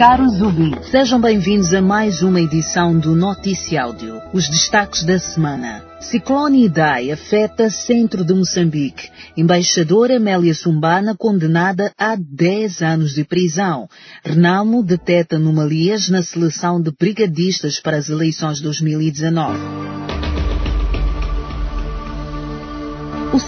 Caros ouvintes, sejam bem-vindos a mais uma edição do Noticiáudio. Os destaques da semana. Ciclone Idai afeta centro de Moçambique. Embaixadora Amélia Sumbana condenada a 10 anos de prisão. Renamo deteta anomalias na seleção de brigadistas para as eleições 2019.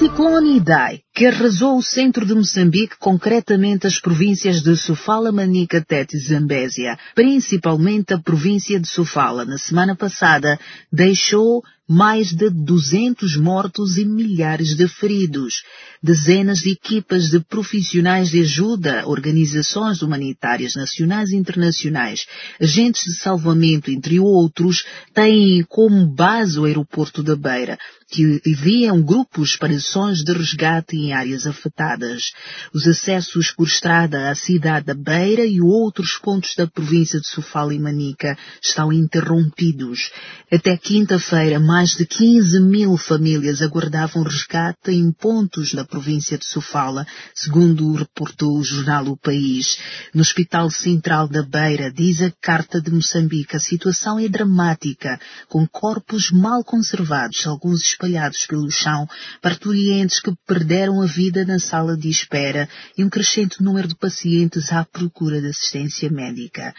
Ciclone Idai, que arrasou o centro de Moçambique, concretamente as províncias de Sofala, Manica, Tete e Zambésia, principalmente a província de Sofala, na semana passada, deixou mais de 200 mortos e milhares de feridos. Dezenas de equipas de profissionais de ajuda, organizações humanitárias nacionais e internacionais, agentes de salvamento, entre outros, têm como base o aeroporto da Beira, que enviam grupos para ações de resgate em áreas afetadas. Os acessos por estrada à cidade da Beira e outros pontos da província de Sofala e Manica estão interrompidos. Até quinta-feira, mais de 15 mil famílias aguardavam resgate em pontos da província de Sofala, segundo reportou o jornal O País. No Hospital Central da Beira, diz a Carta de Moçambique, a situação é dramática, com corpos mal conservados, alguns espalhados pelo chão, parturientes que perderam a vida na sala de espera e um crescente número de pacientes à procura de assistência médica.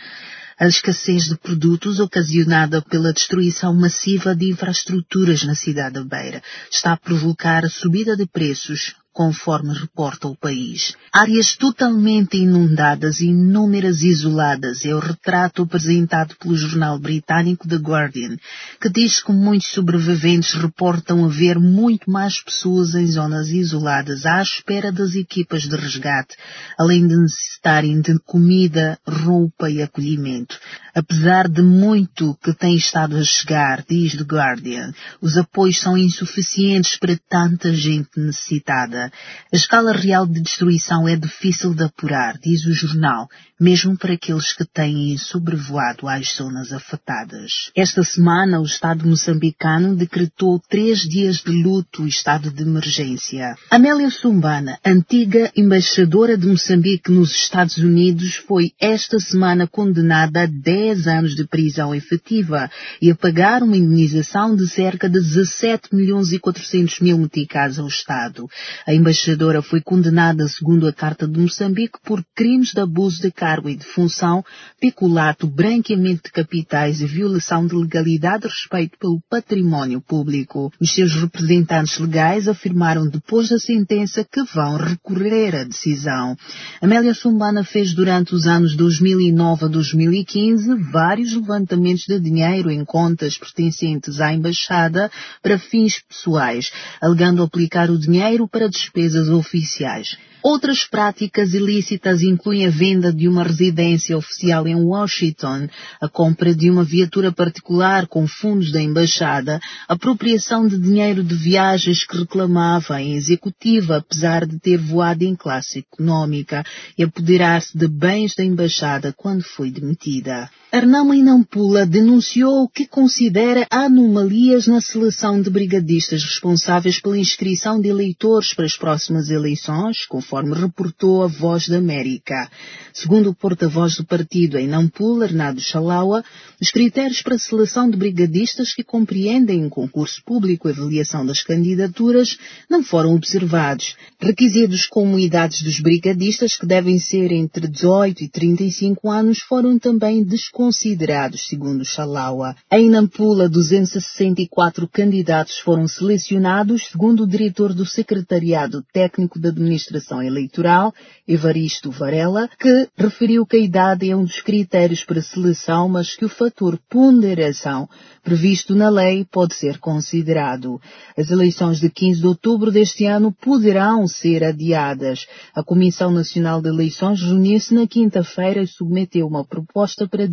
A escassez de produtos ocasionada pela destruição massiva de infraestruturas na cidade da Beira está a provocar a subida de preços, conforme reporta o país. Áreas totalmente inundadas e inúmeras isoladas é o retrato apresentado pelo jornal britânico The Guardian, que diz que muitos sobreviventes reportam haver muito mais pessoas em zonas isoladas à espera das equipas de resgate, além de necessitarem de comida, roupa e acolhimento. Apesar de muito que tem estado a chegar, diz The Guardian, os apoios são insuficientes para tanta gente necessitada. A escala real de destruição é difícil de apurar, diz o jornal, mesmo para aqueles que têm sobrevoado as zonas afetadas. Esta semana, o Estado moçambicano decretou três dias de luto e estado de emergência. Amélia Sumbana, antiga embaixadora de Moçambique nos Estados Unidos, foi esta semana condenada a 10 anos de prisão efetiva e a pagar uma indenização de cerca de 17 milhões e 400 mil meticais ao Estado. A a embaixadora foi condenada, segundo a Carta de Moçambique, por crimes de abuso de cargo e de função, peculato, branqueamento de capitais e violação de legalidade de respeito pelo património público. Os seus representantes legais afirmaram depois da sentença que vão recorrer à decisão. Amélia Sumbana fez durante os anos 2009 a 2015 vários levantamentos de dinheiro em contas pertencentes à embaixada para fins pessoais, alegando aplicar o dinheiro para despesas oficiais. Outras práticas ilícitas incluem a venda de uma residência oficial em Washington, a compra de uma viatura particular com fundos da embaixada, apropriação de dinheiro de viagens que reclamava em executiva, apesar de ter voado em classe econômica, e apoderar-se de bens da embaixada quando foi demitida. Arnama Inampula denunciou que considera anomalias na seleção de brigadistas responsáveis pela inscrição de eleitores para as próximas eleições, conforme reportou a Voz da América. Segundo o porta-voz do partido em Nampula, Arnado Chalaua, os critérios para a seleção de brigadistas que compreendem um concurso público e avaliação das candidaturas não foram observados. Requisitos como idades dos brigadistas, que devem ser entre 18 e 35 anos, foram também desconhecidos considerados, segundo Chalaua. Em Nampula, 264 candidatos foram selecionados, segundo o diretor do Secretariado Técnico de Administração Eleitoral, Evaristo Varela, que referiu que a idade é um dos critérios para seleção, mas que o fator ponderação previsto na lei pode ser considerado. As eleições de 15 de outubro deste ano poderão ser adiadas. A Comissão Nacional de Eleições reuniu-se na quinta-feira e submeteu uma proposta para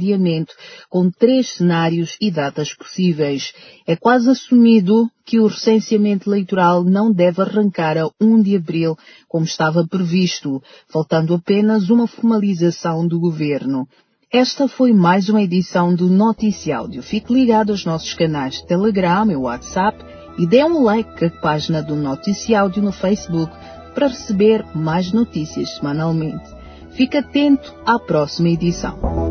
com três cenários e datas possíveis. É quase assumido que o recenseamento eleitoral não deve arrancar a 1 de abril, como estava previsto, faltando apenas uma formalização do governo. Esta foi mais uma edição do Noticiáudio. Fique ligado aos nossos canais de Telegram e WhatsApp e dê um like à página do Noticiáudio no Facebook para receber mais notícias semanalmente. Fique atento à próxima edição.